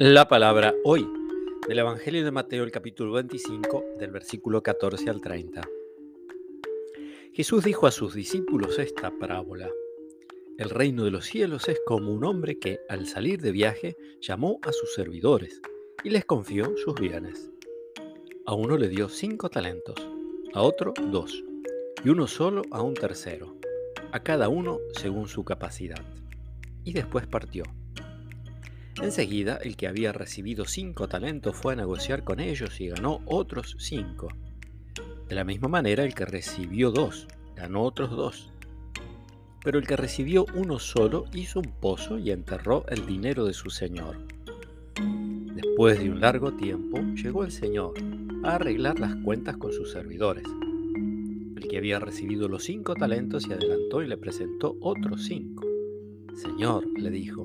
La palabra hoy del Evangelio de Mateo, el capítulo 25, del versículo 14 al 30. Jesús dijo a sus discípulos esta parábola. El reino de los cielos es como un hombre que, al salir de viaje, llamó a sus servidores y les confió sus bienes. A uno le dio cinco talentos, a otro dos, y uno solo a un tercero, a cada uno según su capacidad. Y después partió. Enseguida, el que había recibido cinco talentos fue a negociar con ellos y ganó otros cinco. De la misma manera, el que recibió dos, ganó otros dos. Pero el que recibió uno solo hizo un pozo y enterró el dinero de su señor. Después de un largo tiempo, llegó el señor a arreglar las cuentas con sus servidores. El que había recibido los cinco talentos se adelantó y le presentó otros cinco. Señor, le dijo,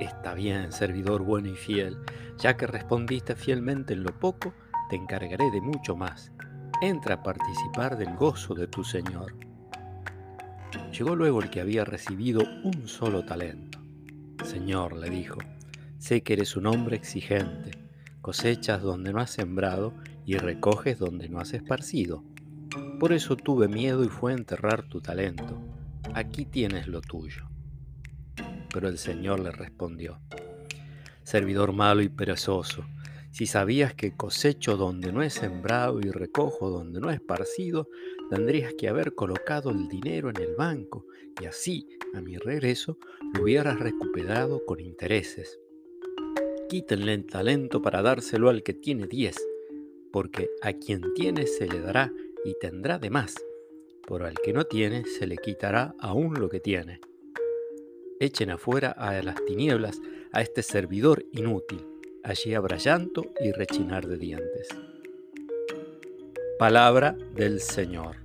Está bien, servidor bueno y fiel, ya que respondiste fielmente en lo poco, te encargaré de mucho más. Entra a participar del gozo de tu Señor. Llegó luego el que había recibido un solo talento. Señor, le dijo, sé que eres un hombre exigente, cosechas donde no has sembrado y recoges donde no has esparcido. Por eso tuve miedo y fue a enterrar tu talento. Aquí tienes lo tuyo. Pero el Señor le respondió, Servidor malo y perezoso, si sabías que cosecho donde no he sembrado y recojo donde no he esparcido, tendrías que haber colocado el dinero en el banco y así, a mi regreso, lo hubieras recuperado con intereses. Quítenle el talento para dárselo al que tiene diez, porque a quien tiene se le dará y tendrá de más, pero al que no tiene se le quitará aún lo que tiene. Echen afuera a las tinieblas a este servidor inútil. Allí habrá llanto y rechinar de dientes. Palabra del Señor.